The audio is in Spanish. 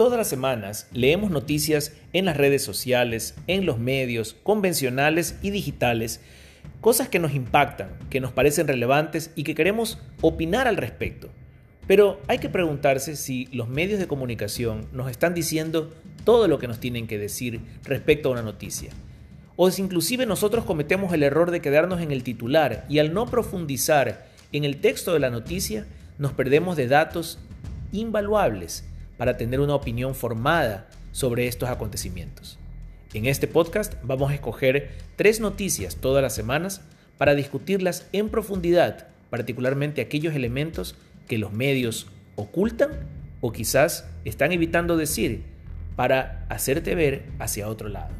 Todas las semanas leemos noticias en las redes sociales, en los medios convencionales y digitales, cosas que nos impactan, que nos parecen relevantes y que queremos opinar al respecto. Pero hay que preguntarse si los medios de comunicación nos están diciendo todo lo que nos tienen que decir respecto a una noticia. O si inclusive nosotros cometemos el error de quedarnos en el titular y al no profundizar en el texto de la noticia, nos perdemos de datos invaluables para tener una opinión formada sobre estos acontecimientos. En este podcast vamos a escoger tres noticias todas las semanas para discutirlas en profundidad, particularmente aquellos elementos que los medios ocultan o quizás están evitando decir para hacerte ver hacia otro lado.